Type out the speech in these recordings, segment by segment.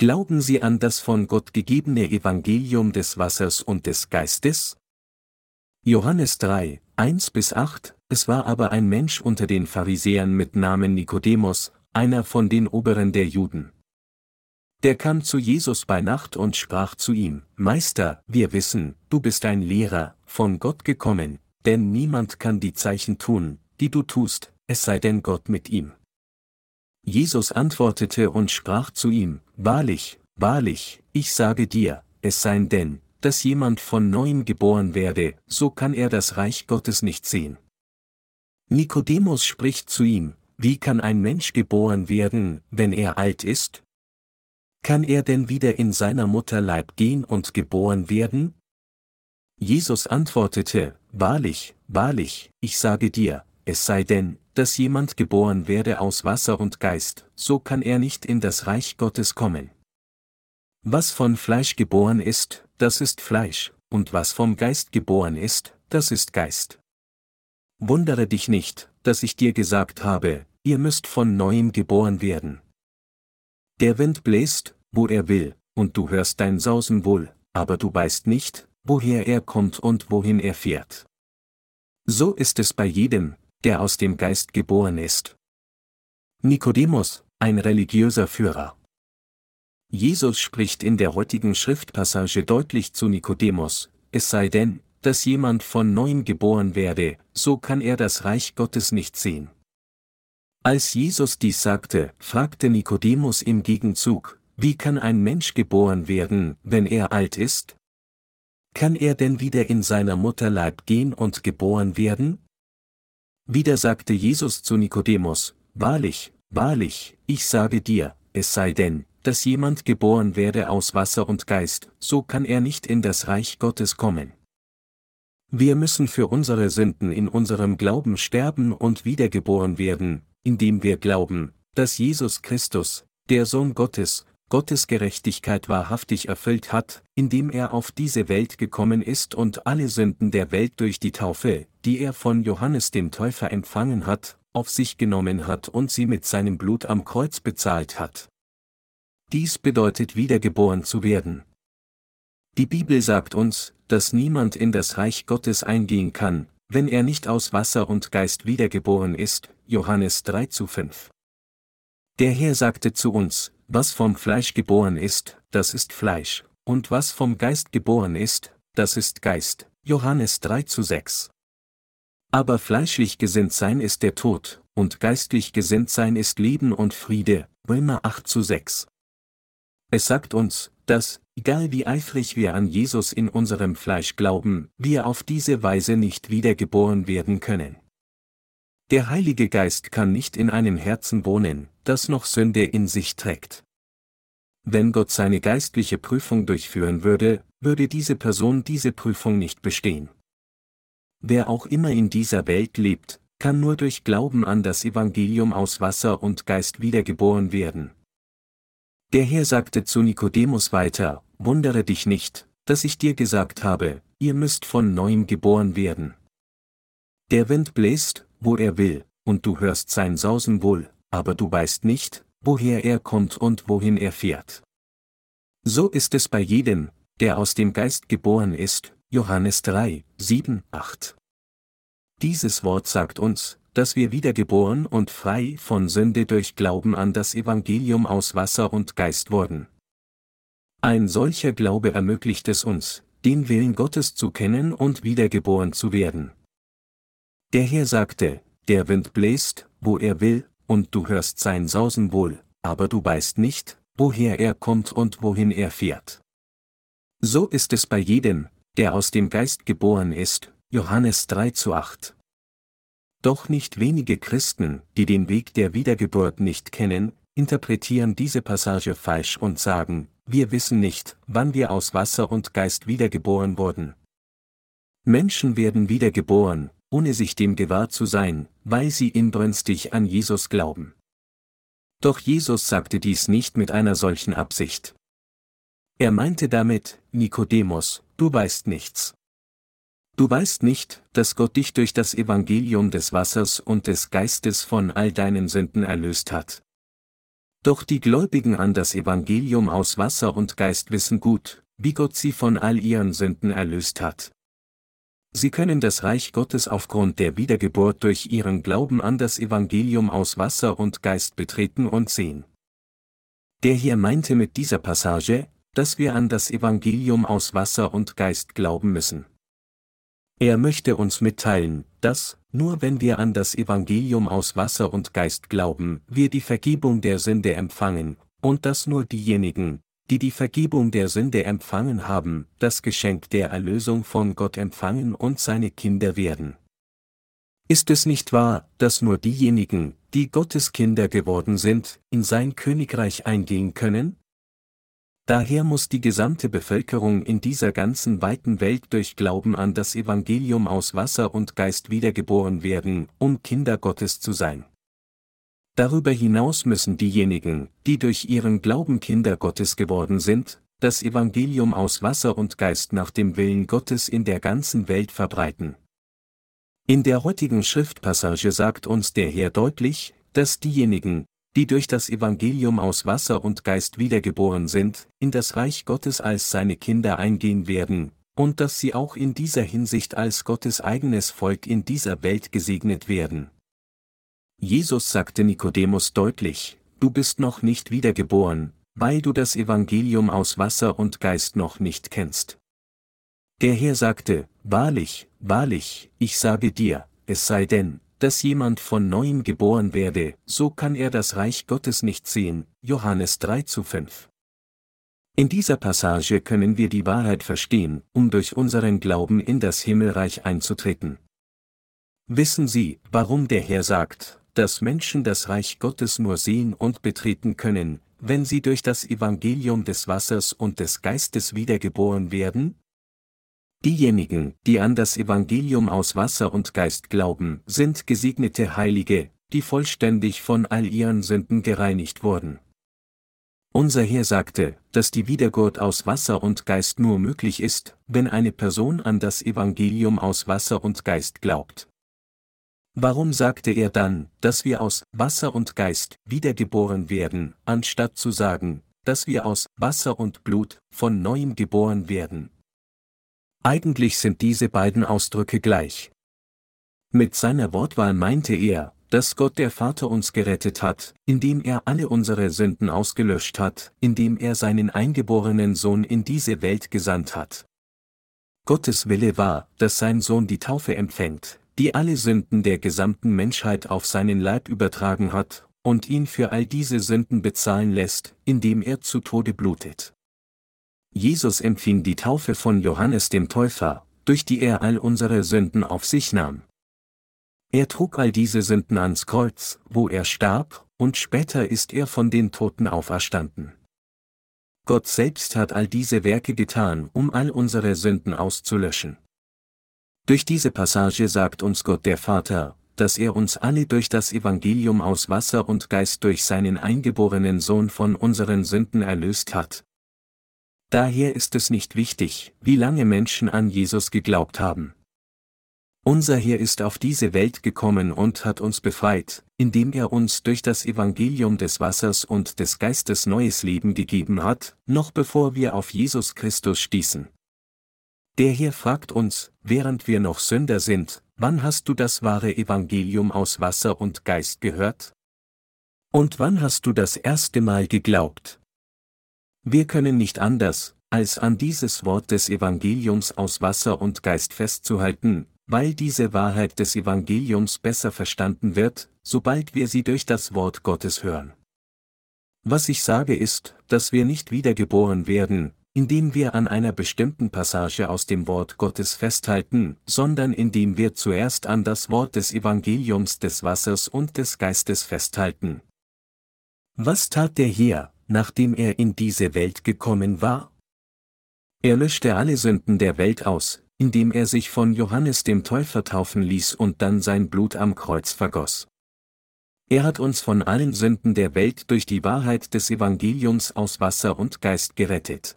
Glauben Sie an das von Gott gegebene Evangelium des Wassers und des Geistes? Johannes 3, 1 bis 8, es war aber ein Mensch unter den Pharisäern mit Namen Nikodemus, einer von den Oberen der Juden. Der kam zu Jesus bei Nacht und sprach zu ihm, Meister, wir wissen, du bist ein Lehrer, von Gott gekommen, denn niemand kann die Zeichen tun, die du tust, es sei denn Gott mit ihm. Jesus antwortete und sprach zu ihm, Wahrlich, wahrlich, ich sage dir, es sei denn, dass jemand von neuem geboren werde, so kann er das Reich Gottes nicht sehen. Nikodemus spricht zu ihm, wie kann ein Mensch geboren werden, wenn er alt ist? Kann er denn wieder in seiner Mutter Leib gehen und geboren werden? Jesus antwortete, Wahrlich, wahrlich, ich sage dir, es sei denn, dass jemand geboren werde aus Wasser und Geist, so kann er nicht in das Reich Gottes kommen. Was von Fleisch geboren ist, das ist Fleisch, und was vom Geist geboren ist, das ist Geist. Wundere dich nicht, dass ich dir gesagt habe, ihr müsst von neuem geboren werden. Der Wind bläst, wo er will, und du hörst dein Sausen wohl, aber du weißt nicht, woher er kommt und wohin er fährt. So ist es bei jedem, der aus dem Geist geboren ist. Nikodemus, ein religiöser Führer. Jesus spricht in der heutigen Schriftpassage deutlich zu Nikodemus, es sei denn, dass jemand von neuem geboren werde, so kann er das Reich Gottes nicht sehen. Als Jesus dies sagte, fragte Nikodemus im Gegenzug, wie kann ein Mensch geboren werden, wenn er alt ist? Kann er denn wieder in seiner Mutterleib gehen und geboren werden? Wieder sagte Jesus zu Nikodemus, Wahrlich, wahrlich, ich sage dir, es sei denn, dass jemand geboren werde aus Wasser und Geist, so kann er nicht in das Reich Gottes kommen. Wir müssen für unsere Sünden in unserem Glauben sterben und wiedergeboren werden, indem wir glauben, dass Jesus Christus, der Sohn Gottes, Gottes Gerechtigkeit wahrhaftig erfüllt hat, indem er auf diese Welt gekommen ist und alle Sünden der Welt durch die Taufe, die er von Johannes dem Täufer empfangen hat, auf sich genommen hat und sie mit seinem Blut am Kreuz bezahlt hat. Dies bedeutet wiedergeboren zu werden. Die Bibel sagt uns, dass niemand in das Reich Gottes eingehen kann, wenn er nicht aus Wasser und Geist wiedergeboren ist, Johannes 3 zu 5. Der Herr sagte zu uns, was vom Fleisch geboren ist, das ist Fleisch, und was vom Geist geboren ist, das ist Geist, Johannes 3 zu 6. Aber fleischlich gesinnt sein ist der Tod, und geistlich gesinnt sein ist Leben und Friede, Römer 8 zu 6. Es sagt uns, dass, egal wie eifrig wir an Jesus in unserem Fleisch glauben, wir auf diese Weise nicht wiedergeboren werden können. Der Heilige Geist kann nicht in einem Herzen wohnen, das noch Sünde in sich trägt. Wenn Gott seine geistliche Prüfung durchführen würde, würde diese Person diese Prüfung nicht bestehen. Wer auch immer in dieser Welt lebt, kann nur durch Glauben an das Evangelium aus Wasser und Geist wiedergeboren werden. Der Herr sagte zu Nikodemus weiter, Wundere dich nicht, dass ich dir gesagt habe, ihr müsst von neuem geboren werden. Der Wind bläst, wo er will, und du hörst sein Sausen wohl, aber du weißt nicht, woher er kommt und wohin er fährt. So ist es bei jedem, der aus dem Geist geboren ist, Johannes 3, 7, 8. Dieses Wort sagt uns, dass wir wiedergeboren und frei von Sünde durch Glauben an das Evangelium aus Wasser und Geist wurden. Ein solcher Glaube ermöglicht es uns, den Willen Gottes zu kennen und wiedergeboren zu werden. Der Herr sagte, der Wind bläst, wo er will, und du hörst sein Sausen wohl, aber du weißt nicht, woher er kommt und wohin er fährt. So ist es bei jedem, der aus dem Geist geboren ist, Johannes 3 zu 8. Doch nicht wenige Christen, die den Weg der Wiedergeburt nicht kennen, interpretieren diese Passage falsch und sagen, wir wissen nicht, wann wir aus Wasser und Geist wiedergeboren wurden. Menschen werden wiedergeboren, ohne sich dem gewahr zu sein, weil sie inbrünstig an Jesus glauben. Doch Jesus sagte dies nicht mit einer solchen Absicht. Er meinte damit, Nikodemus, du weißt nichts. Du weißt nicht, dass Gott dich durch das Evangelium des Wassers und des Geistes von all deinen Sünden erlöst hat. Doch die Gläubigen an das Evangelium aus Wasser und Geist wissen gut, wie Gott sie von all ihren Sünden erlöst hat. Sie können das Reich Gottes aufgrund der Wiedergeburt durch ihren Glauben an das Evangelium aus Wasser und Geist betreten und sehen. Der hier meinte mit dieser Passage, dass wir an das Evangelium aus Wasser und Geist glauben müssen. Er möchte uns mitteilen, dass, nur wenn wir an das Evangelium aus Wasser und Geist glauben, wir die Vergebung der Sünde empfangen, und dass nur diejenigen, die die Vergebung der Sünde empfangen haben, das Geschenk der Erlösung von Gott empfangen und seine Kinder werden. Ist es nicht wahr, dass nur diejenigen, die Gottes Kinder geworden sind, in sein Königreich eingehen können? Daher muss die gesamte Bevölkerung in dieser ganzen weiten Welt durch Glauben an das Evangelium aus Wasser und Geist wiedergeboren werden, um Kinder Gottes zu sein. Darüber hinaus müssen diejenigen, die durch ihren Glauben Kinder Gottes geworden sind, das Evangelium aus Wasser und Geist nach dem Willen Gottes in der ganzen Welt verbreiten. In der heutigen Schriftpassage sagt uns der Herr deutlich, dass diejenigen, die durch das Evangelium aus Wasser und Geist wiedergeboren sind, in das Reich Gottes als seine Kinder eingehen werden, und dass sie auch in dieser Hinsicht als Gottes eigenes Volk in dieser Welt gesegnet werden. Jesus sagte Nikodemus deutlich, du bist noch nicht wiedergeboren, weil du das Evangelium aus Wasser und Geist noch nicht kennst. Der Herr sagte, Wahrlich, wahrlich, ich sage dir, es sei denn, dass jemand von neuem geboren werde, so kann er das Reich Gottes nicht sehen. Johannes 3 zu 5. In dieser Passage können wir die Wahrheit verstehen, um durch unseren Glauben in das Himmelreich einzutreten. Wissen Sie, warum der Herr sagt, dass Menschen das Reich Gottes nur sehen und betreten können, wenn sie durch das Evangelium des Wassers und des Geistes wiedergeboren werden? Diejenigen, die an das Evangelium aus Wasser und Geist glauben, sind gesegnete Heilige, die vollständig von all ihren Sünden gereinigt wurden. Unser Herr sagte, dass die Wiedergeburt aus Wasser und Geist nur möglich ist, wenn eine Person an das Evangelium aus Wasser und Geist glaubt. Warum sagte er dann, dass wir aus Wasser und Geist wiedergeboren werden, anstatt zu sagen, dass wir aus Wasser und Blut von neuem geboren werden? Eigentlich sind diese beiden Ausdrücke gleich. Mit seiner Wortwahl meinte er, dass Gott der Vater uns gerettet hat, indem er alle unsere Sünden ausgelöscht hat, indem er seinen eingeborenen Sohn in diese Welt gesandt hat. Gottes Wille war, dass sein Sohn die Taufe empfängt, die alle Sünden der gesamten Menschheit auf seinen Leib übertragen hat, und ihn für all diese Sünden bezahlen lässt, indem er zu Tode blutet. Jesus empfing die Taufe von Johannes dem Täufer, durch die er all unsere Sünden auf sich nahm. Er trug all diese Sünden ans Kreuz, wo er starb, und später ist er von den Toten auferstanden. Gott selbst hat all diese Werke getan, um all unsere Sünden auszulöschen. Durch diese Passage sagt uns Gott der Vater, dass er uns alle durch das Evangelium aus Wasser und Geist durch seinen eingeborenen Sohn von unseren Sünden erlöst hat, Daher ist es nicht wichtig, wie lange Menschen an Jesus geglaubt haben. Unser Herr ist auf diese Welt gekommen und hat uns befreit, indem er uns durch das Evangelium des Wassers und des Geistes neues Leben gegeben hat, noch bevor wir auf Jesus Christus stießen. Der Herr fragt uns, während wir noch Sünder sind, wann hast du das wahre Evangelium aus Wasser und Geist gehört? Und wann hast du das erste Mal geglaubt? Wir können nicht anders, als an dieses Wort des Evangeliums aus Wasser und Geist festzuhalten, weil diese Wahrheit des Evangeliums besser verstanden wird, sobald wir sie durch das Wort Gottes hören. Was ich sage ist, dass wir nicht wiedergeboren werden, indem wir an einer bestimmten Passage aus dem Wort Gottes festhalten, sondern indem wir zuerst an das Wort des Evangeliums des Wassers und des Geistes festhalten. Was tat der Herr, nachdem er in diese Welt gekommen war? Er löschte alle Sünden der Welt aus, indem er sich von Johannes dem Täufer taufen ließ und dann sein Blut am Kreuz vergoss. Er hat uns von allen Sünden der Welt durch die Wahrheit des Evangeliums aus Wasser und Geist gerettet.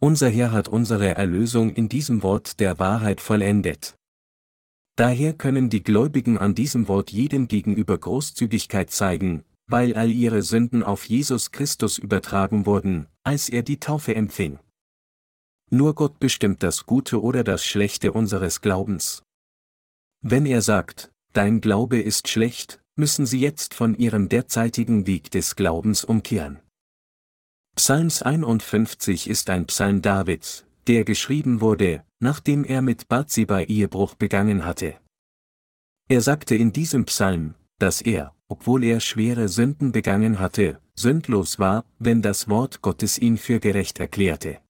Unser Herr hat unsere Erlösung in diesem Wort der Wahrheit vollendet. Daher können die Gläubigen an diesem Wort jedem gegenüber Großzügigkeit zeigen, weil all ihre Sünden auf Jesus Christus übertragen wurden, als er die Taufe empfing. Nur Gott bestimmt das Gute oder das Schlechte unseres Glaubens. Wenn er sagt, dein Glaube ist schlecht, müssen sie jetzt von ihrem derzeitigen Weg des Glaubens umkehren. Psalms 51 ist ein Psalm Davids, der geschrieben wurde, nachdem er mit Bathseba Ehebruch begangen hatte. Er sagte in diesem Psalm, dass er, obwohl er schwere Sünden begangen hatte, sündlos war, wenn das Wort Gottes ihn für gerecht erklärte.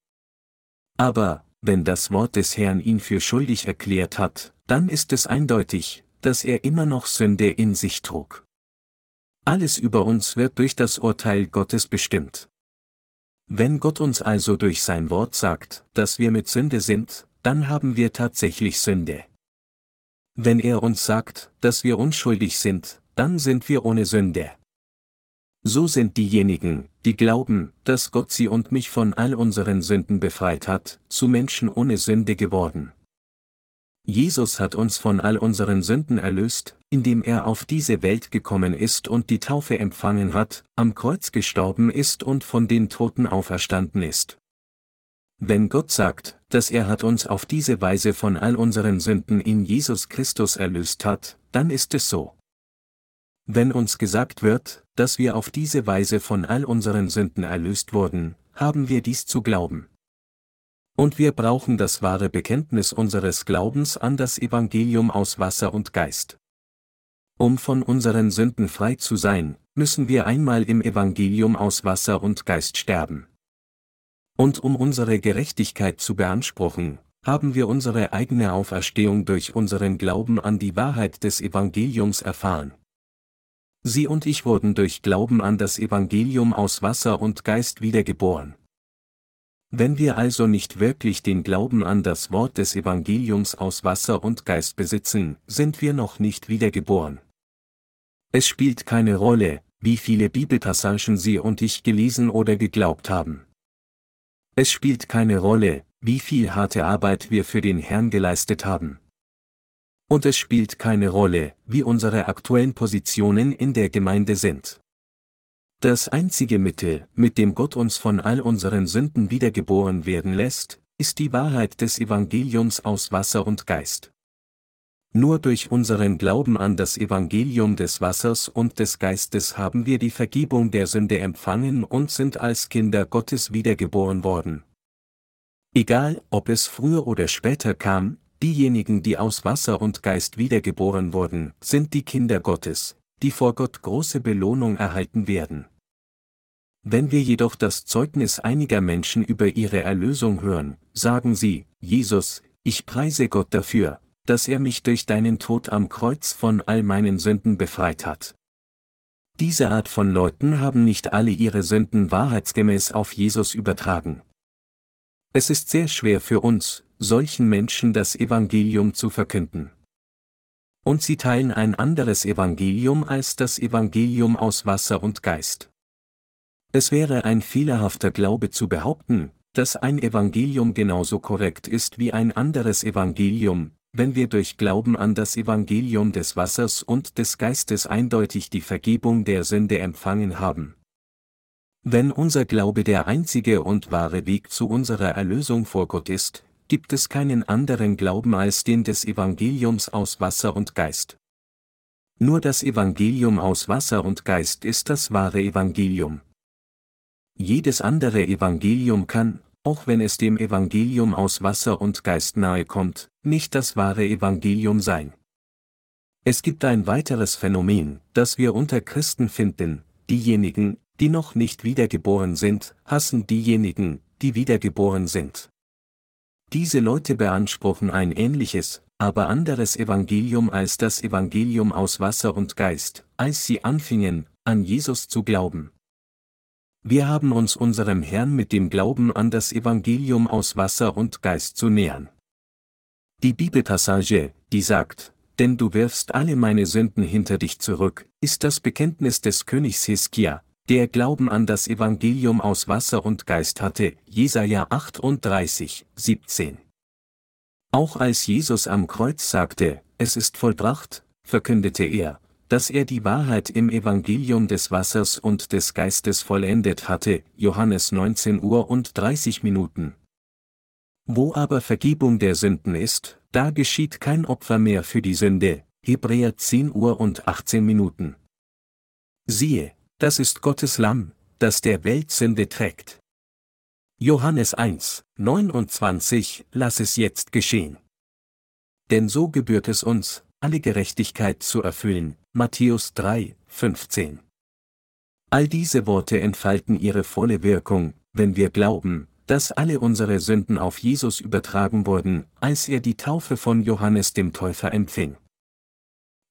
Aber, wenn das Wort des Herrn ihn für schuldig erklärt hat, dann ist es eindeutig, dass er immer noch Sünde in sich trug. Alles über uns wird durch das Urteil Gottes bestimmt. Wenn Gott uns also durch sein Wort sagt, dass wir mit Sünde sind, dann haben wir tatsächlich Sünde. Wenn er uns sagt, dass wir unschuldig sind, dann sind wir ohne Sünde. So sind diejenigen, die glauben, dass Gott sie und mich von all unseren Sünden befreit hat, zu Menschen ohne Sünde geworden. Jesus hat uns von all unseren Sünden erlöst, indem er auf diese Welt gekommen ist und die Taufe empfangen hat, am Kreuz gestorben ist und von den Toten auferstanden ist. Wenn Gott sagt, dass er hat uns auf diese Weise von all unseren Sünden in Jesus Christus erlöst hat, dann ist es so. Wenn uns gesagt wird, dass wir auf diese Weise von all unseren Sünden erlöst wurden, haben wir dies zu glauben. Und wir brauchen das wahre Bekenntnis unseres Glaubens an das Evangelium aus Wasser und Geist. Um von unseren Sünden frei zu sein, müssen wir einmal im Evangelium aus Wasser und Geist sterben. Und um unsere Gerechtigkeit zu beanspruchen, haben wir unsere eigene Auferstehung durch unseren Glauben an die Wahrheit des Evangeliums erfahren. Sie und ich wurden durch Glauben an das Evangelium aus Wasser und Geist wiedergeboren. Wenn wir also nicht wirklich den Glauben an das Wort des Evangeliums aus Wasser und Geist besitzen, sind wir noch nicht wiedergeboren. Es spielt keine Rolle, wie viele Bibelpassagen Sie und ich gelesen oder geglaubt haben. Es spielt keine Rolle, wie viel harte Arbeit wir für den Herrn geleistet haben. Und es spielt keine Rolle, wie unsere aktuellen Positionen in der Gemeinde sind. Das einzige Mittel, mit dem Gott uns von all unseren Sünden wiedergeboren werden lässt, ist die Wahrheit des Evangeliums aus Wasser und Geist. Nur durch unseren Glauben an das Evangelium des Wassers und des Geistes haben wir die Vergebung der Sünde empfangen und sind als Kinder Gottes wiedergeboren worden. Egal, ob es früher oder später kam, Diejenigen, die aus Wasser und Geist wiedergeboren wurden, sind die Kinder Gottes, die vor Gott große Belohnung erhalten werden. Wenn wir jedoch das Zeugnis einiger Menschen über ihre Erlösung hören, sagen sie, Jesus, ich preise Gott dafür, dass er mich durch deinen Tod am Kreuz von all meinen Sünden befreit hat. Diese Art von Leuten haben nicht alle ihre Sünden wahrheitsgemäß auf Jesus übertragen. Es ist sehr schwer für uns, solchen Menschen das Evangelium zu verkünden. Und sie teilen ein anderes Evangelium als das Evangelium aus Wasser und Geist. Es wäre ein fehlerhafter Glaube zu behaupten, dass ein Evangelium genauso korrekt ist wie ein anderes Evangelium, wenn wir durch Glauben an das Evangelium des Wassers und des Geistes eindeutig die Vergebung der Sünde empfangen haben. Wenn unser Glaube der einzige und wahre Weg zu unserer Erlösung vor Gott ist, gibt es keinen anderen Glauben als den des Evangeliums aus Wasser und Geist. Nur das Evangelium aus Wasser und Geist ist das wahre Evangelium. Jedes andere Evangelium kann, auch wenn es dem Evangelium aus Wasser und Geist nahe kommt, nicht das wahre Evangelium sein. Es gibt ein weiteres Phänomen, das wir unter Christen finden, diejenigen, die noch nicht wiedergeboren sind, hassen diejenigen, die wiedergeboren sind. Diese Leute beanspruchen ein ähnliches, aber anderes Evangelium als das Evangelium aus Wasser und Geist, als sie anfingen, an Jesus zu glauben. Wir haben uns unserem Herrn mit dem Glauben an das Evangelium aus Wasser und Geist zu nähern. Die Bibelpassage, die sagt, denn du wirfst alle meine Sünden hinter dich zurück, ist das Bekenntnis des Königs Hiskia, der Glauben an das Evangelium aus Wasser und Geist hatte, Jesaja 38, 17. Auch als Jesus am Kreuz sagte, es ist vollbracht, verkündete er, dass er die Wahrheit im Evangelium des Wassers und des Geistes vollendet hatte, Johannes 19 Uhr und 30 Minuten. Wo aber Vergebung der Sünden ist, da geschieht kein Opfer mehr für die Sünde, Hebräer 10 Uhr und 18 Minuten. Siehe, das ist Gottes Lamm, das der Welt Sünde trägt. Johannes 1, 29, lass es jetzt geschehen. Denn so gebührt es uns, alle Gerechtigkeit zu erfüllen, Matthäus 3, 15. All diese Worte entfalten ihre volle Wirkung, wenn wir glauben, dass alle unsere Sünden auf Jesus übertragen wurden, als er die Taufe von Johannes dem Täufer empfing.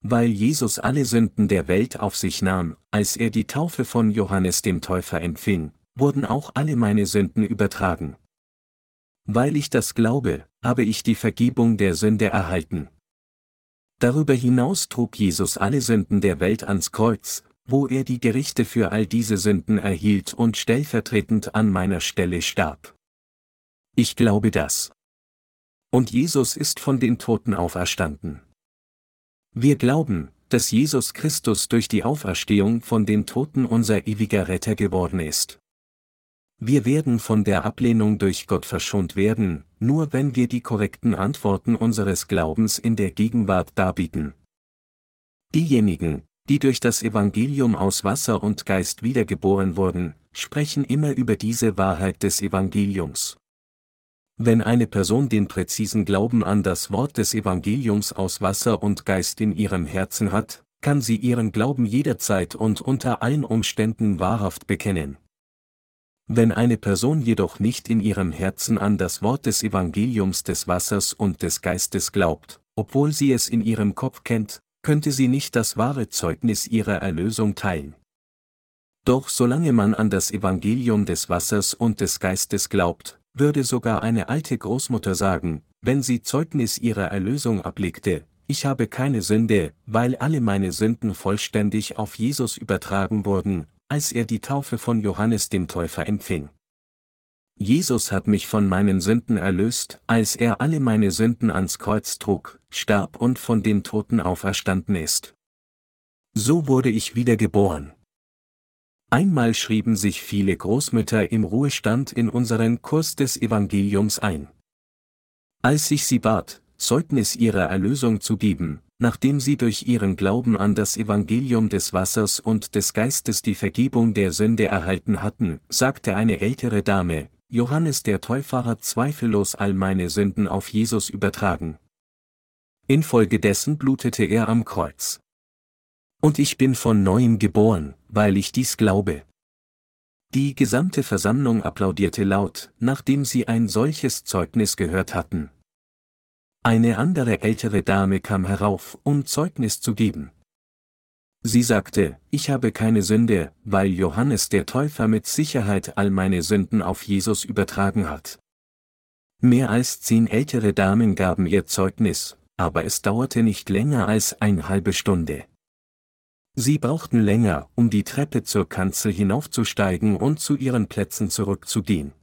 Weil Jesus alle Sünden der Welt auf sich nahm, als er die Taufe von Johannes dem Täufer empfing, wurden auch alle meine Sünden übertragen. Weil ich das glaube, habe ich die Vergebung der Sünde erhalten. Darüber hinaus trug Jesus alle Sünden der Welt ans Kreuz, wo er die Gerichte für all diese Sünden erhielt und stellvertretend an meiner Stelle starb. Ich glaube das. Und Jesus ist von den Toten auferstanden. Wir glauben, dass Jesus Christus durch die Auferstehung von den Toten unser ewiger Retter geworden ist. Wir werden von der Ablehnung durch Gott verschont werden, nur wenn wir die korrekten Antworten unseres Glaubens in der Gegenwart darbieten. Diejenigen, die durch das Evangelium aus Wasser und Geist wiedergeboren wurden, sprechen immer über diese Wahrheit des Evangeliums. Wenn eine Person den präzisen Glauben an das Wort des Evangeliums aus Wasser und Geist in ihrem Herzen hat, kann sie ihren Glauben jederzeit und unter allen Umständen wahrhaft bekennen. Wenn eine Person jedoch nicht in ihrem Herzen an das Wort des Evangeliums des Wassers und des Geistes glaubt, obwohl sie es in ihrem Kopf kennt, könnte sie nicht das wahre Zeugnis ihrer Erlösung teilen. Doch solange man an das Evangelium des Wassers und des Geistes glaubt, würde sogar eine alte Großmutter sagen, wenn sie Zeugnis ihrer Erlösung ablegte, ich habe keine Sünde, weil alle meine Sünden vollständig auf Jesus übertragen wurden, als er die Taufe von Johannes dem Täufer empfing. Jesus hat mich von meinen Sünden erlöst, als er alle meine Sünden ans Kreuz trug, starb und von den Toten auferstanden ist. So wurde ich wiedergeboren. Einmal schrieben sich viele Großmütter im Ruhestand in unseren Kurs des Evangeliums ein. Als ich sie bat, Zeugnis ihrer Erlösung zu geben, nachdem sie durch ihren Glauben an das Evangelium des Wassers und des Geistes die Vergebung der Sünde erhalten hatten, sagte eine ältere Dame, Johannes der Täufer hat zweifellos all meine Sünden auf Jesus übertragen. Infolgedessen blutete er am Kreuz. Und ich bin von neuem geboren, weil ich dies glaube. Die gesamte Versammlung applaudierte laut, nachdem sie ein solches Zeugnis gehört hatten. Eine andere ältere Dame kam herauf, um Zeugnis zu geben. Sie sagte, ich habe keine Sünde, weil Johannes der Täufer mit Sicherheit all meine Sünden auf Jesus übertragen hat. Mehr als zehn ältere Damen gaben ihr Zeugnis, aber es dauerte nicht länger als eine halbe Stunde. Sie brauchten länger, um die Treppe zur Kanzel hinaufzusteigen und zu ihren Plätzen zurückzugehen.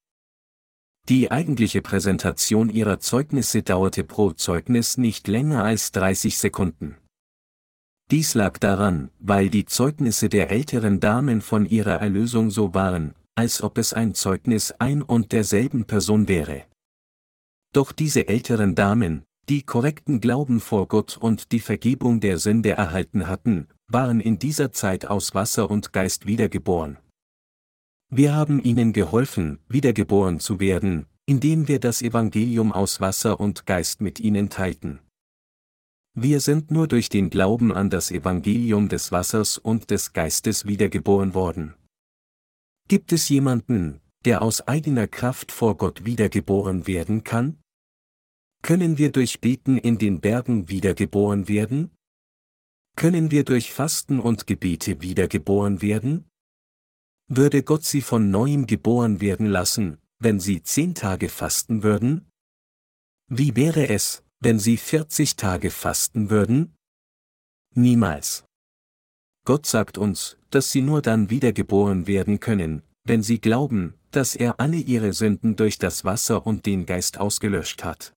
Die eigentliche Präsentation ihrer Zeugnisse dauerte pro Zeugnis nicht länger als 30 Sekunden. Dies lag daran, weil die Zeugnisse der älteren Damen von ihrer Erlösung so waren, als ob es ein Zeugnis ein und derselben Person wäre. Doch diese älteren Damen, die korrekten Glauben vor Gott und die Vergebung der Sünde erhalten hatten, waren in dieser Zeit aus Wasser und Geist wiedergeboren. Wir haben ihnen geholfen, wiedergeboren zu werden, indem wir das Evangelium aus Wasser und Geist mit ihnen teilten. Wir sind nur durch den Glauben an das Evangelium des Wassers und des Geistes wiedergeboren worden. Gibt es jemanden, der aus eigener Kraft vor Gott wiedergeboren werden kann? Können wir durch Beten in den Bergen wiedergeboren werden? Können wir durch Fasten und Gebete wiedergeboren werden? Würde Gott sie von neuem geboren werden lassen, wenn sie zehn Tage fasten würden? Wie wäre es, wenn sie 40 Tage fasten würden? Niemals. Gott sagt uns, dass sie nur dann wiedergeboren werden können, wenn sie glauben, dass er alle ihre Sünden durch das Wasser und den Geist ausgelöscht hat.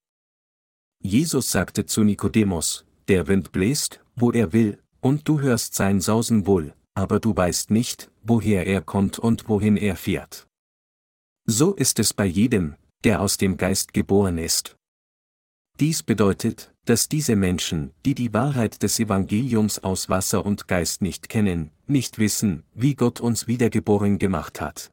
Jesus sagte zu Nikodemus, der Wind bläst, wo er will, und du hörst sein Sausen wohl, aber du weißt nicht, woher er kommt und wohin er fährt. So ist es bei jedem, der aus dem Geist geboren ist. Dies bedeutet, dass diese Menschen, die die Wahrheit des Evangeliums aus Wasser und Geist nicht kennen, nicht wissen, wie Gott uns wiedergeboren gemacht hat.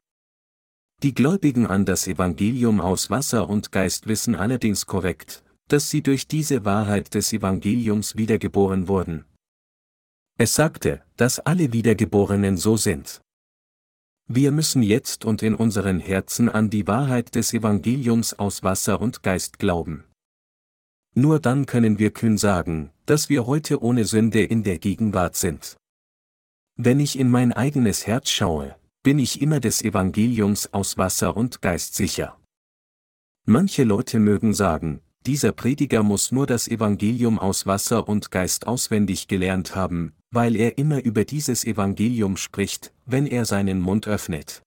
Die Gläubigen an das Evangelium aus Wasser und Geist wissen allerdings korrekt, dass sie durch diese Wahrheit des Evangeliums wiedergeboren wurden. Es sagte, dass alle Wiedergeborenen so sind. Wir müssen jetzt und in unseren Herzen an die Wahrheit des Evangeliums aus Wasser und Geist glauben. Nur dann können wir kühn sagen, dass wir heute ohne Sünde in der Gegenwart sind. Wenn ich in mein eigenes Herz schaue, bin ich immer des Evangeliums aus Wasser und Geist sicher. Manche Leute mögen sagen, dieser Prediger muss nur das Evangelium aus Wasser und Geist auswendig gelernt haben, weil er immer über dieses Evangelium spricht, wenn er seinen Mund öffnet.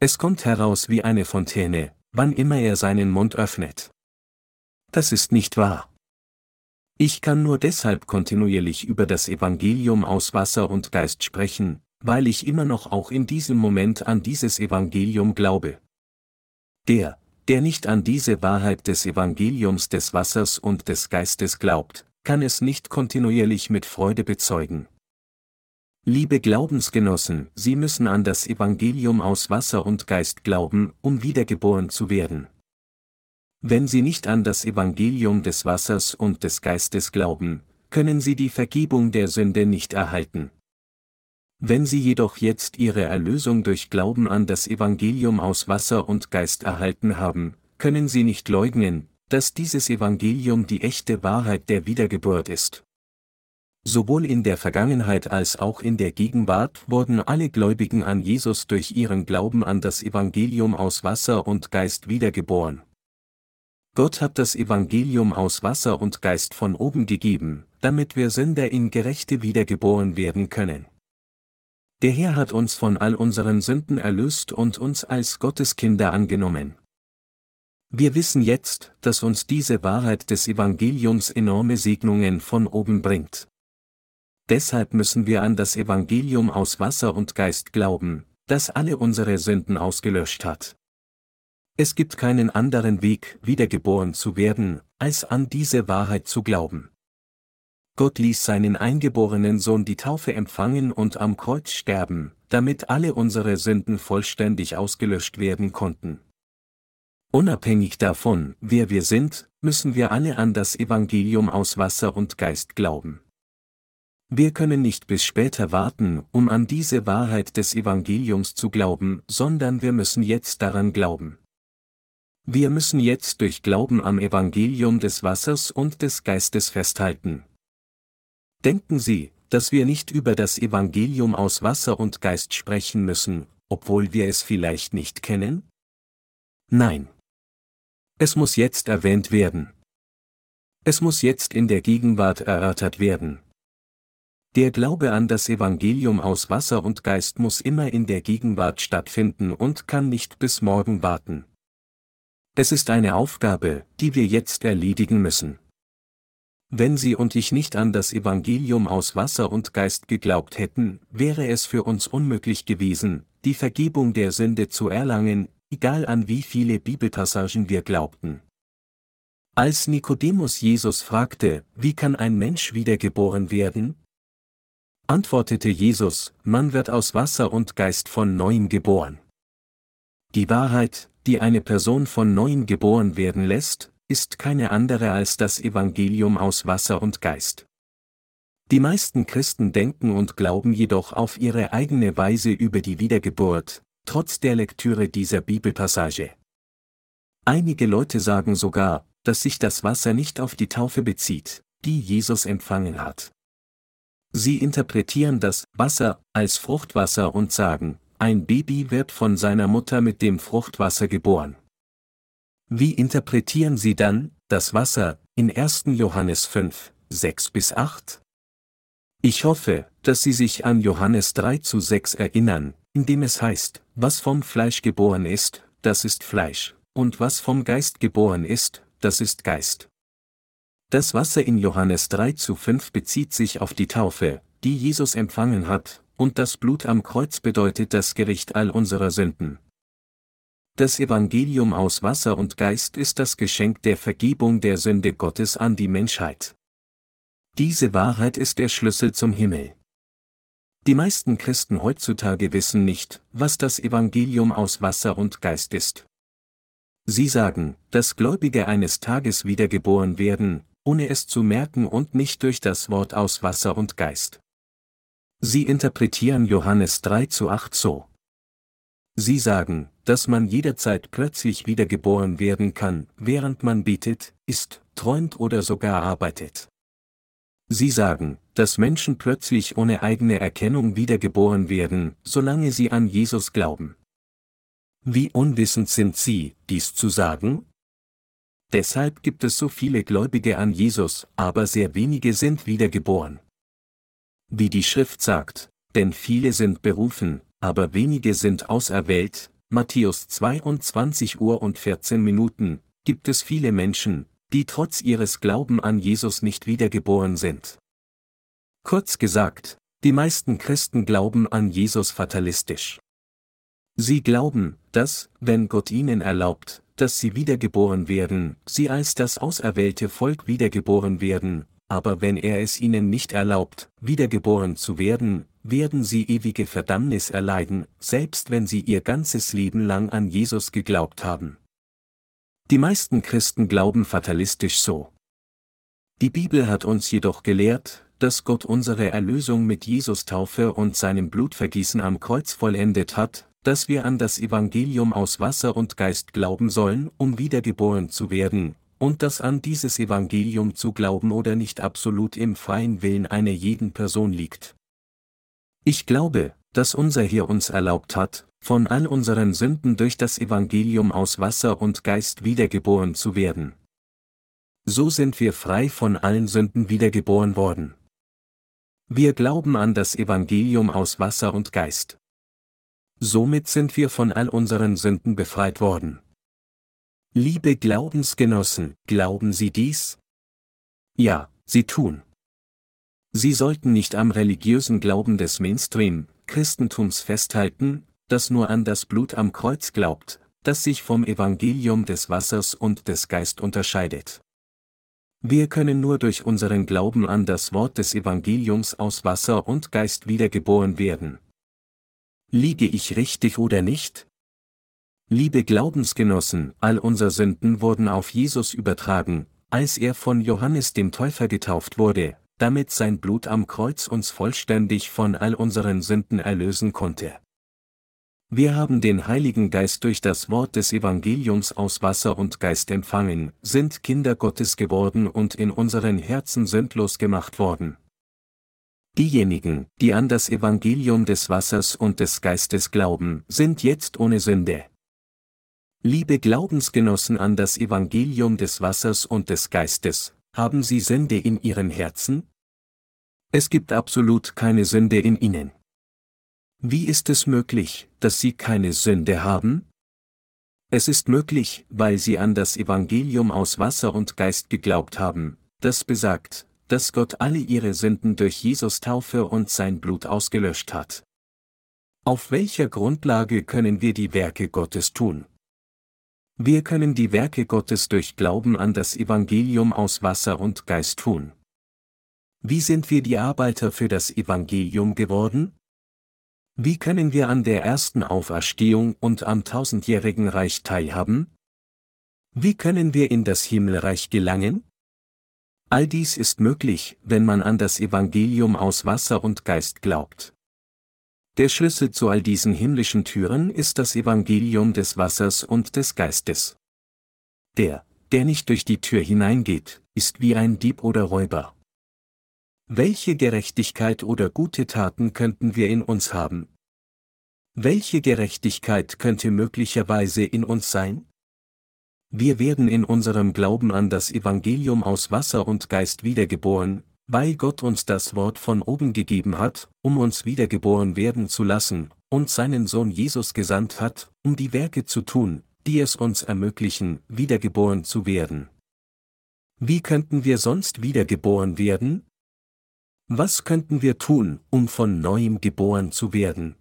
Es kommt heraus wie eine Fontäne, wann immer er seinen Mund öffnet. Das ist nicht wahr. Ich kann nur deshalb kontinuierlich über das Evangelium aus Wasser und Geist sprechen, weil ich immer noch auch in diesem Moment an dieses Evangelium glaube. Der, der nicht an diese Wahrheit des Evangeliums des Wassers und des Geistes glaubt, kann es nicht kontinuierlich mit Freude bezeugen. Liebe Glaubensgenossen, Sie müssen an das Evangelium aus Wasser und Geist glauben, um wiedergeboren zu werden. Wenn Sie nicht an das Evangelium des Wassers und des Geistes glauben, können Sie die Vergebung der Sünde nicht erhalten. Wenn Sie jedoch jetzt Ihre Erlösung durch Glauben an das Evangelium aus Wasser und Geist erhalten haben, können Sie nicht leugnen, dass dieses Evangelium die echte Wahrheit der Wiedergeburt ist. Sowohl in der Vergangenheit als auch in der Gegenwart wurden alle Gläubigen an Jesus durch ihren Glauben an das Evangelium aus Wasser und Geist wiedergeboren. Gott hat das Evangelium aus Wasser und Geist von oben gegeben, damit wir Sünder in Gerechte wiedergeboren werden können. Der Herr hat uns von all unseren Sünden erlöst und uns als Gotteskinder angenommen. Wir wissen jetzt, dass uns diese Wahrheit des Evangeliums enorme Segnungen von oben bringt. Deshalb müssen wir an das Evangelium aus Wasser und Geist glauben, das alle unsere Sünden ausgelöscht hat. Es gibt keinen anderen Weg, wiedergeboren zu werden, als an diese Wahrheit zu glauben. Gott ließ seinen eingeborenen Sohn die Taufe empfangen und am Kreuz sterben, damit alle unsere Sünden vollständig ausgelöscht werden konnten. Unabhängig davon, wer wir sind, müssen wir alle an das Evangelium aus Wasser und Geist glauben. Wir können nicht bis später warten, um an diese Wahrheit des Evangeliums zu glauben, sondern wir müssen jetzt daran glauben. Wir müssen jetzt durch Glauben am Evangelium des Wassers und des Geistes festhalten, Denken Sie, dass wir nicht über das Evangelium aus Wasser und Geist sprechen müssen, obwohl wir es vielleicht nicht kennen? Nein. Es muss jetzt erwähnt werden. Es muss jetzt in der Gegenwart erörtert werden. Der Glaube an das Evangelium aus Wasser und Geist muss immer in der Gegenwart stattfinden und kann nicht bis morgen warten. Es ist eine Aufgabe, die wir jetzt erledigen müssen. Wenn Sie und ich nicht an das Evangelium aus Wasser und Geist geglaubt hätten, wäre es für uns unmöglich gewesen, die Vergebung der Sünde zu erlangen, egal an wie viele Bibelpassagen wir glaubten. Als Nikodemus Jesus fragte, wie kann ein Mensch wiedergeboren werden? antwortete Jesus, man wird aus Wasser und Geist von neuem geboren. Die Wahrheit, die eine Person von neuem geboren werden lässt, ist keine andere als das Evangelium aus Wasser und Geist. Die meisten Christen denken und glauben jedoch auf ihre eigene Weise über die Wiedergeburt, trotz der Lektüre dieser Bibelpassage. Einige Leute sagen sogar, dass sich das Wasser nicht auf die Taufe bezieht, die Jesus empfangen hat. Sie interpretieren das Wasser als Fruchtwasser und sagen, ein Baby wird von seiner Mutter mit dem Fruchtwasser geboren. Wie interpretieren Sie dann das Wasser in 1. Johannes 5, 6 bis 8? Ich hoffe, dass Sie sich an Johannes 3 zu 6 erinnern, in dem es heißt, was vom Fleisch geboren ist, das ist Fleisch, und was vom Geist geboren ist, das ist Geist. Das Wasser in Johannes 3 zu 5 bezieht sich auf die Taufe, die Jesus empfangen hat, und das Blut am Kreuz bedeutet das Gericht all unserer Sünden. Das Evangelium aus Wasser und Geist ist das Geschenk der Vergebung der Sünde Gottes an die Menschheit. Diese Wahrheit ist der Schlüssel zum Himmel. Die meisten Christen heutzutage wissen nicht, was das Evangelium aus Wasser und Geist ist. Sie sagen, dass Gläubige eines Tages wiedergeboren werden, ohne es zu merken und nicht durch das Wort aus Wasser und Geist. Sie interpretieren Johannes 3 zu 8 so. Sie sagen, dass man jederzeit plötzlich wiedergeboren werden kann, während man betet, isst, träumt oder sogar arbeitet. Sie sagen, dass Menschen plötzlich ohne eigene Erkennung wiedergeboren werden, solange sie an Jesus glauben. Wie unwissend sind sie, dies zu sagen? Deshalb gibt es so viele Gläubige an Jesus, aber sehr wenige sind wiedergeboren. Wie die Schrift sagt, denn viele sind berufen, aber wenige sind auserwählt, Matthäus 22 Uhr und 14 Minuten, gibt es viele Menschen, die trotz ihres Glauben an Jesus nicht wiedergeboren sind. Kurz gesagt, die meisten Christen glauben an Jesus fatalistisch. Sie glauben, dass, wenn Gott ihnen erlaubt, dass sie wiedergeboren werden, sie als das auserwählte Volk wiedergeboren werden, aber wenn er es ihnen nicht erlaubt, wiedergeboren zu werden, werden sie ewige Verdammnis erleiden, selbst wenn sie ihr ganzes Leben lang an Jesus geglaubt haben. Die meisten Christen glauben fatalistisch so. Die Bibel hat uns jedoch gelehrt, dass Gott unsere Erlösung mit Jesus Taufe und seinem Blutvergießen am Kreuz vollendet hat, dass wir an das Evangelium aus Wasser und Geist glauben sollen, um wiedergeboren zu werden, und dass an dieses Evangelium zu glauben oder nicht absolut im freien Willen einer jeden Person liegt. Ich glaube, dass unser Herr uns erlaubt hat, von all unseren Sünden durch das Evangelium aus Wasser und Geist wiedergeboren zu werden. So sind wir frei von allen Sünden wiedergeboren worden. Wir glauben an das Evangelium aus Wasser und Geist. Somit sind wir von all unseren Sünden befreit worden. Liebe Glaubensgenossen, glauben Sie dies? Ja, Sie tun. Sie sollten nicht am religiösen Glauben des Mainstream, Christentums festhalten, das nur an das Blut am Kreuz glaubt, das sich vom Evangelium des Wassers und des Geist unterscheidet. Wir können nur durch unseren Glauben an das Wort des Evangeliums aus Wasser und Geist wiedergeboren werden. Liege ich richtig oder nicht? Liebe Glaubensgenossen, all unsere Sünden wurden auf Jesus übertragen, als er von Johannes dem Täufer getauft wurde, damit sein Blut am Kreuz uns vollständig von all unseren Sünden erlösen konnte. Wir haben den Heiligen Geist durch das Wort des Evangeliums aus Wasser und Geist empfangen, sind Kinder Gottes geworden und in unseren Herzen sündlos gemacht worden. Diejenigen, die an das Evangelium des Wassers und des Geistes glauben, sind jetzt ohne Sünde. Liebe Glaubensgenossen an das Evangelium des Wassers und des Geistes, haben Sie Sünde in Ihren Herzen? Es gibt absolut keine Sünde in Ihnen. Wie ist es möglich, dass Sie keine Sünde haben? Es ist möglich, weil Sie an das Evangelium aus Wasser und Geist geglaubt haben, das besagt, dass Gott alle Ihre Sünden durch Jesus Taufe und sein Blut ausgelöscht hat. Auf welcher Grundlage können wir die Werke Gottes tun? Wir können die Werke Gottes durch Glauben an das Evangelium aus Wasser und Geist tun. Wie sind wir die Arbeiter für das Evangelium geworden? Wie können wir an der ersten Auferstehung und am tausendjährigen Reich teilhaben? Wie können wir in das Himmelreich gelangen? All dies ist möglich, wenn man an das Evangelium aus Wasser und Geist glaubt. Der Schlüssel zu all diesen himmlischen Türen ist das Evangelium des Wassers und des Geistes. Der, der nicht durch die Tür hineingeht, ist wie ein Dieb oder Räuber. Welche Gerechtigkeit oder gute Taten könnten wir in uns haben? Welche Gerechtigkeit könnte möglicherweise in uns sein? Wir werden in unserem Glauben an das Evangelium aus Wasser und Geist wiedergeboren, weil Gott uns das Wort von oben gegeben hat, um uns wiedergeboren werden zu lassen, und seinen Sohn Jesus gesandt hat, um die Werke zu tun, die es uns ermöglichen, wiedergeboren zu werden. Wie könnten wir sonst wiedergeboren werden? Was könnten wir tun, um von neuem geboren zu werden?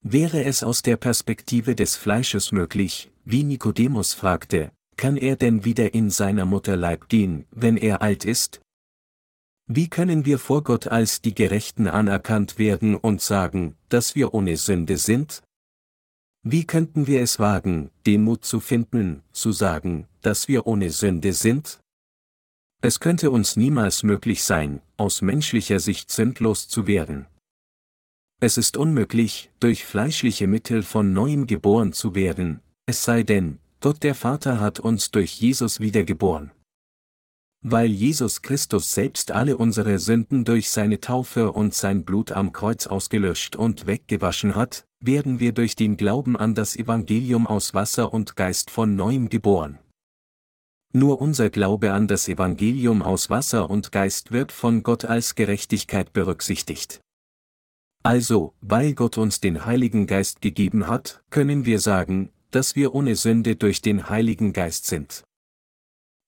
Wäre es aus der Perspektive des Fleisches möglich, wie Nikodemus fragte, kann er denn wieder in seiner Mutterleib gehen, wenn er alt ist? Wie können wir vor Gott als die Gerechten anerkannt werden und sagen, dass wir ohne Sünde sind? Wie könnten wir es wagen, den Mut zu finden, zu sagen, dass wir ohne Sünde sind? Es könnte uns niemals möglich sein, aus menschlicher Sicht sündlos zu werden. Es ist unmöglich, durch fleischliche Mittel von neuem geboren zu werden, es sei denn, Gott der Vater hat uns durch Jesus wiedergeboren. Weil Jesus Christus selbst alle unsere Sünden durch seine Taufe und sein Blut am Kreuz ausgelöscht und weggewaschen hat, werden wir durch den Glauben an das Evangelium aus Wasser und Geist von neuem geboren. Nur unser Glaube an das Evangelium aus Wasser und Geist wird von Gott als Gerechtigkeit berücksichtigt. Also, weil Gott uns den Heiligen Geist gegeben hat, können wir sagen, dass wir ohne Sünde durch den Heiligen Geist sind.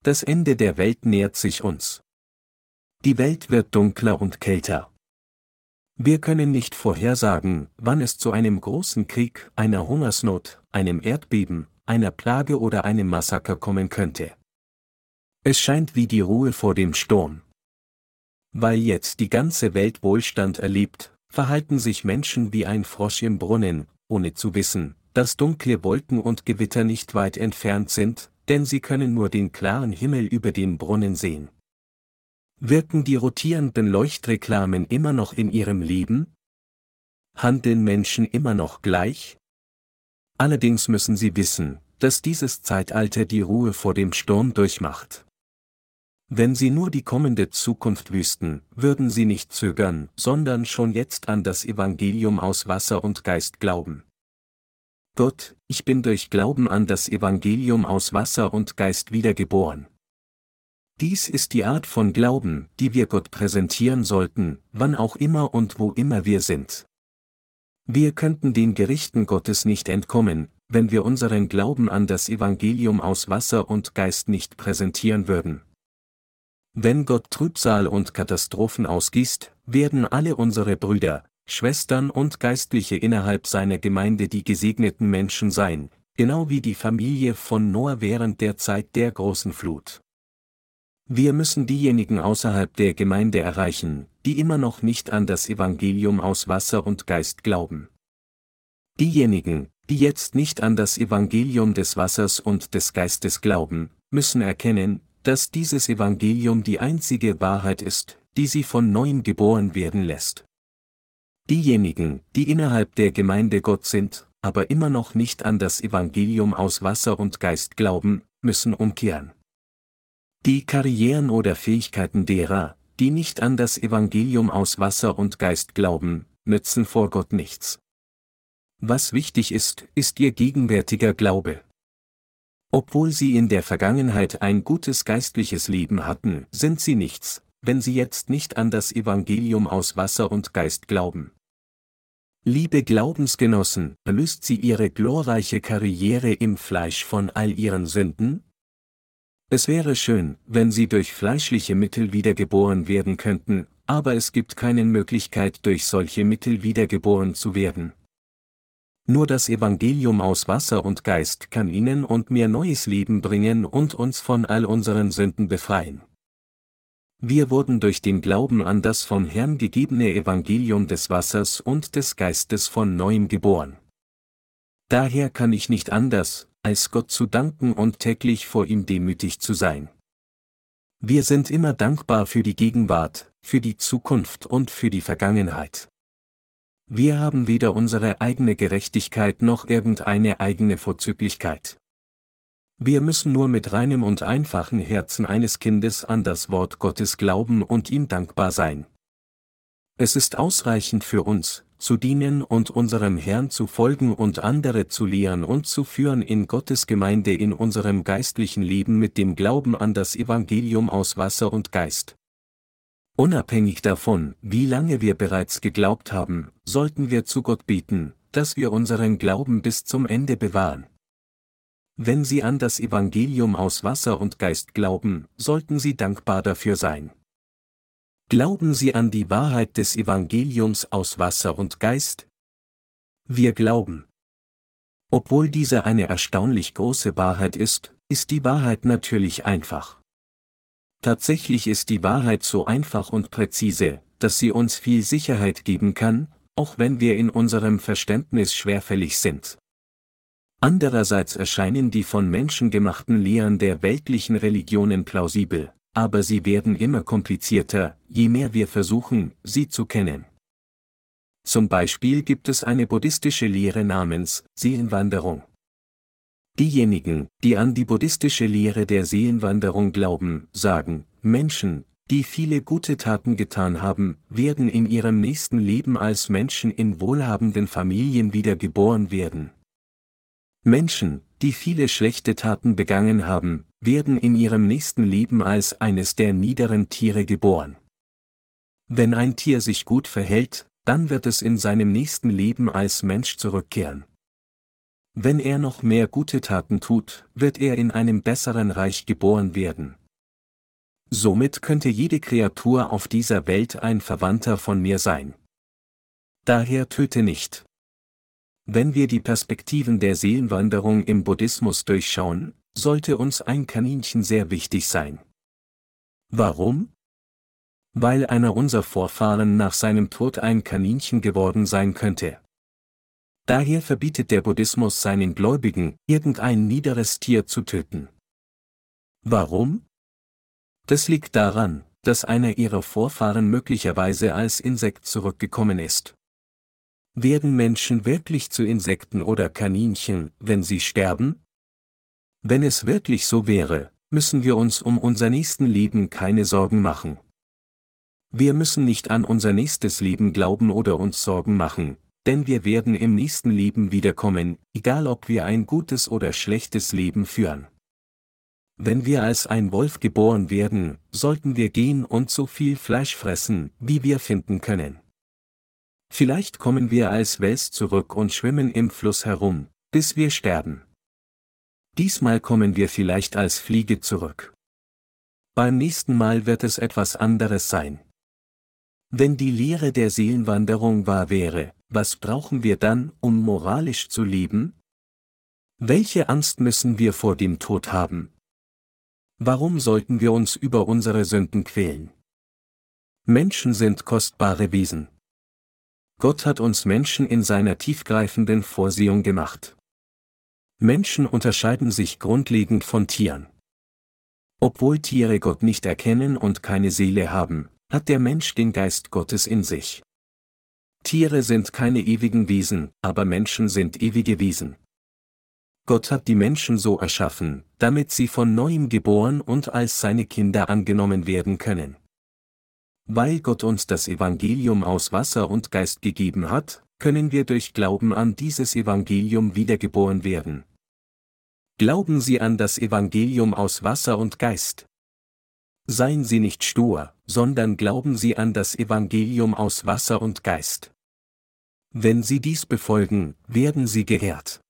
Das Ende der Welt nähert sich uns. Die Welt wird dunkler und kälter. Wir können nicht vorhersagen, wann es zu einem großen Krieg, einer Hungersnot, einem Erdbeben, einer Plage oder einem Massaker kommen könnte. Es scheint wie die Ruhe vor dem Sturm. Weil jetzt die ganze Welt Wohlstand erlebt, verhalten sich Menschen wie ein Frosch im Brunnen, ohne zu wissen, dass dunkle Wolken und Gewitter nicht weit entfernt sind, denn sie können nur den klaren Himmel über dem Brunnen sehen. Wirken die rotierenden Leuchtreklamen immer noch in ihrem Leben? Handeln Menschen immer noch gleich? Allerdings müssen sie wissen, dass dieses Zeitalter die Ruhe vor dem Sturm durchmacht. Wenn sie nur die kommende Zukunft wüssten, würden sie nicht zögern, sondern schon jetzt an das Evangelium aus Wasser und Geist glauben. Gott, ich bin durch Glauben an das Evangelium aus Wasser und Geist wiedergeboren. Dies ist die Art von Glauben, die wir Gott präsentieren sollten, wann auch immer und wo immer wir sind. Wir könnten den Gerichten Gottes nicht entkommen, wenn wir unseren Glauben an das Evangelium aus Wasser und Geist nicht präsentieren würden. Wenn Gott Trübsal und Katastrophen ausgießt, werden alle unsere Brüder, Schwestern und Geistliche innerhalb seiner Gemeinde die gesegneten Menschen sein, genau wie die Familie von Noah während der Zeit der großen Flut. Wir müssen diejenigen außerhalb der Gemeinde erreichen, die immer noch nicht an das Evangelium aus Wasser und Geist glauben. Diejenigen, die jetzt nicht an das Evangelium des Wassers und des Geistes glauben, müssen erkennen, dass dieses Evangelium die einzige Wahrheit ist, die sie von neuem geboren werden lässt. Diejenigen, die innerhalb der Gemeinde Gott sind, aber immer noch nicht an das Evangelium aus Wasser und Geist glauben, müssen umkehren. Die Karrieren oder Fähigkeiten derer, die nicht an das Evangelium aus Wasser und Geist glauben, nützen vor Gott nichts. Was wichtig ist, ist ihr gegenwärtiger Glaube. Obwohl sie in der Vergangenheit ein gutes geistliches Leben hatten, sind sie nichts, wenn sie jetzt nicht an das Evangelium aus Wasser und Geist glauben. Liebe Glaubensgenossen, erlöst sie ihre glorreiche Karriere im Fleisch von all ihren Sünden? Es wäre schön, wenn sie durch fleischliche Mittel wiedergeboren werden könnten, aber es gibt keine Möglichkeit durch solche Mittel wiedergeboren zu werden. Nur das Evangelium aus Wasser und Geist kann ihnen und mir neues Leben bringen und uns von all unseren Sünden befreien. Wir wurden durch den Glauben an das vom Herrn gegebene Evangelium des Wassers und des Geistes von neuem geboren. Daher kann ich nicht anders, als Gott zu danken und täglich vor ihm demütig zu sein. Wir sind immer dankbar für die Gegenwart, für die Zukunft und für die Vergangenheit. Wir haben weder unsere eigene Gerechtigkeit noch irgendeine eigene Vorzüglichkeit. Wir müssen nur mit reinem und einfachen Herzen eines Kindes an das Wort Gottes glauben und ihm dankbar sein. Es ist ausreichend für uns, zu dienen und unserem Herrn zu folgen und andere zu lehren und zu führen in Gottes Gemeinde in unserem geistlichen Leben mit dem Glauben an das Evangelium aus Wasser und Geist. Unabhängig davon, wie lange wir bereits geglaubt haben, sollten wir zu Gott beten, dass wir unseren Glauben bis zum Ende bewahren. Wenn Sie an das Evangelium aus Wasser und Geist glauben, sollten Sie dankbar dafür sein. Glauben Sie an die Wahrheit des Evangeliums aus Wasser und Geist? Wir glauben. Obwohl diese eine erstaunlich große Wahrheit ist, ist die Wahrheit natürlich einfach. Tatsächlich ist die Wahrheit so einfach und präzise, dass sie uns viel Sicherheit geben kann, auch wenn wir in unserem Verständnis schwerfällig sind. Andererseits erscheinen die von Menschen gemachten Lehren der weltlichen Religionen plausibel, aber sie werden immer komplizierter, je mehr wir versuchen, sie zu kennen. Zum Beispiel gibt es eine buddhistische Lehre namens Seelenwanderung. Diejenigen, die an die buddhistische Lehre der Seelenwanderung glauben, sagen, Menschen, die viele gute Taten getan haben, werden in ihrem nächsten Leben als Menschen in wohlhabenden Familien wiedergeboren werden. Menschen, die viele schlechte Taten begangen haben, werden in ihrem nächsten Leben als eines der niederen Tiere geboren. Wenn ein Tier sich gut verhält, dann wird es in seinem nächsten Leben als Mensch zurückkehren. Wenn er noch mehr gute Taten tut, wird er in einem besseren Reich geboren werden. Somit könnte jede Kreatur auf dieser Welt ein Verwandter von mir sein. Daher töte nicht. Wenn wir die Perspektiven der Seelenwanderung im Buddhismus durchschauen, sollte uns ein Kaninchen sehr wichtig sein. Warum? Weil einer unserer Vorfahren nach seinem Tod ein Kaninchen geworden sein könnte. Daher verbietet der Buddhismus seinen Gläubigen, irgendein niederes Tier zu töten. Warum? Das liegt daran, dass einer ihrer Vorfahren möglicherweise als Insekt zurückgekommen ist. Werden Menschen wirklich zu Insekten oder Kaninchen, wenn sie sterben? Wenn es wirklich so wäre, müssen wir uns um unser nächsten Leben keine Sorgen machen. Wir müssen nicht an unser nächstes Leben glauben oder uns Sorgen machen, denn wir werden im nächsten Leben wiederkommen, egal ob wir ein gutes oder schlechtes Leben führen. Wenn wir als ein Wolf geboren werden, sollten wir gehen und so viel Fleisch fressen, wie wir finden können. Vielleicht kommen wir als Wels zurück und schwimmen im Fluss herum, bis wir sterben. Diesmal kommen wir vielleicht als Fliege zurück. Beim nächsten Mal wird es etwas anderes sein. Wenn die Lehre der Seelenwanderung wahr wäre, was brauchen wir dann, um moralisch zu leben? Welche Angst müssen wir vor dem Tod haben, Warum sollten wir uns über unsere Sünden quälen? Menschen sind kostbare Wesen. Gott hat uns Menschen in seiner tiefgreifenden Vorsehung gemacht. Menschen unterscheiden sich grundlegend von Tieren. Obwohl Tiere Gott nicht erkennen und keine Seele haben, hat der Mensch den Geist Gottes in sich. Tiere sind keine ewigen Wesen, aber Menschen sind ewige Wesen. Gott hat die Menschen so erschaffen, damit sie von neuem geboren und als seine Kinder angenommen werden können. Weil Gott uns das Evangelium aus Wasser und Geist gegeben hat, können wir durch Glauben an dieses Evangelium wiedergeboren werden. Glauben Sie an das Evangelium aus Wasser und Geist. Seien Sie nicht stur, sondern glauben Sie an das Evangelium aus Wasser und Geist. Wenn Sie dies befolgen, werden Sie geehrt.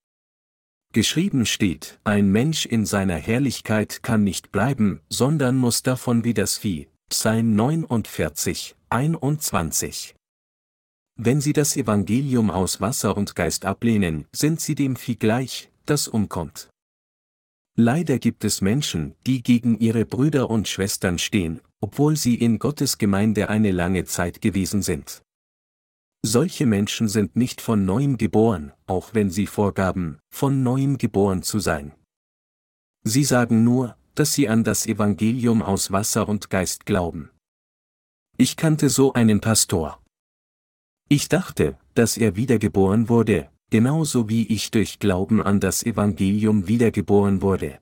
Geschrieben steht, ein Mensch in seiner Herrlichkeit kann nicht bleiben, sondern muss davon wie das Vieh. Psalm 49, 21. Wenn sie das Evangelium aus Wasser und Geist ablehnen, sind sie dem Vieh gleich, das umkommt. Leider gibt es Menschen, die gegen ihre Brüder und Schwestern stehen, obwohl sie in Gottes Gemeinde eine lange Zeit gewesen sind. Solche Menschen sind nicht von neuem geboren, auch wenn sie vorgaben, von neuem geboren zu sein. Sie sagen nur, dass sie an das Evangelium aus Wasser und Geist glauben. Ich kannte so einen Pastor. Ich dachte, dass er wiedergeboren wurde, genauso wie ich durch Glauben an das Evangelium wiedergeboren wurde.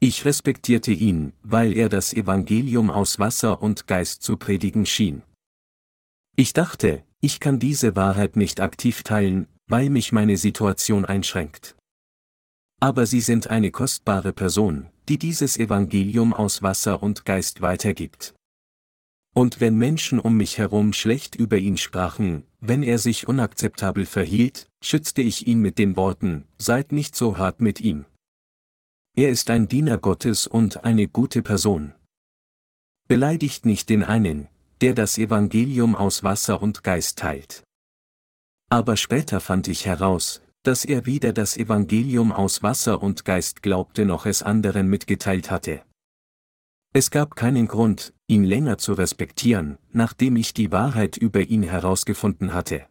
Ich respektierte ihn, weil er das Evangelium aus Wasser und Geist zu predigen schien. Ich dachte, ich kann diese Wahrheit nicht aktiv teilen, weil mich meine Situation einschränkt. Aber Sie sind eine kostbare Person, die dieses Evangelium aus Wasser und Geist weitergibt. Und wenn Menschen um mich herum schlecht über ihn sprachen, wenn er sich unakzeptabel verhielt, schützte ich ihn mit den Worten, seid nicht so hart mit ihm. Er ist ein Diener Gottes und eine gute Person. Beleidigt nicht den einen, der das Evangelium aus Wasser und Geist teilt. Aber später fand ich heraus, dass er weder das Evangelium aus Wasser und Geist glaubte noch es anderen mitgeteilt hatte. Es gab keinen Grund, ihn länger zu respektieren, nachdem ich die Wahrheit über ihn herausgefunden hatte.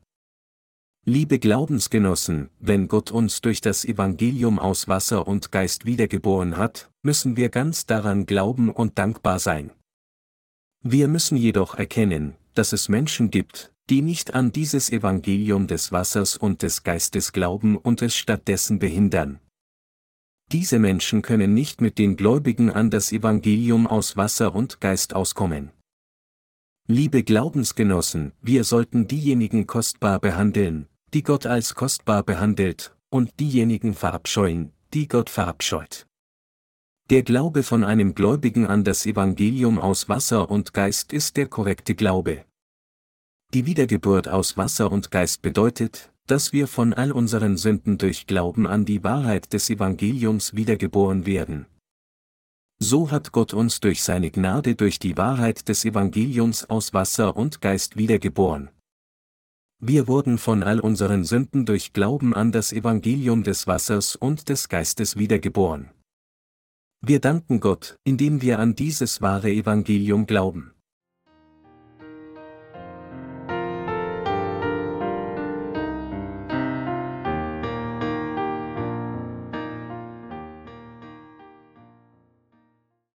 Liebe Glaubensgenossen, wenn Gott uns durch das Evangelium aus Wasser und Geist wiedergeboren hat, müssen wir ganz daran glauben und dankbar sein. Wir müssen jedoch erkennen, dass es Menschen gibt, die nicht an dieses Evangelium des Wassers und des Geistes glauben und es stattdessen behindern. Diese Menschen können nicht mit den Gläubigen an das Evangelium aus Wasser und Geist auskommen. Liebe Glaubensgenossen, wir sollten diejenigen kostbar behandeln, die Gott als kostbar behandelt, und diejenigen verabscheuen, die Gott verabscheut. Der Glaube von einem Gläubigen an das Evangelium aus Wasser und Geist ist der korrekte Glaube. Die Wiedergeburt aus Wasser und Geist bedeutet, dass wir von all unseren Sünden durch Glauben an die Wahrheit des Evangeliums wiedergeboren werden. So hat Gott uns durch seine Gnade durch die Wahrheit des Evangeliums aus Wasser und Geist wiedergeboren. Wir wurden von all unseren Sünden durch Glauben an das Evangelium des Wassers und des Geistes wiedergeboren. Wir danken Gott, indem wir an dieses wahre Evangelium glauben.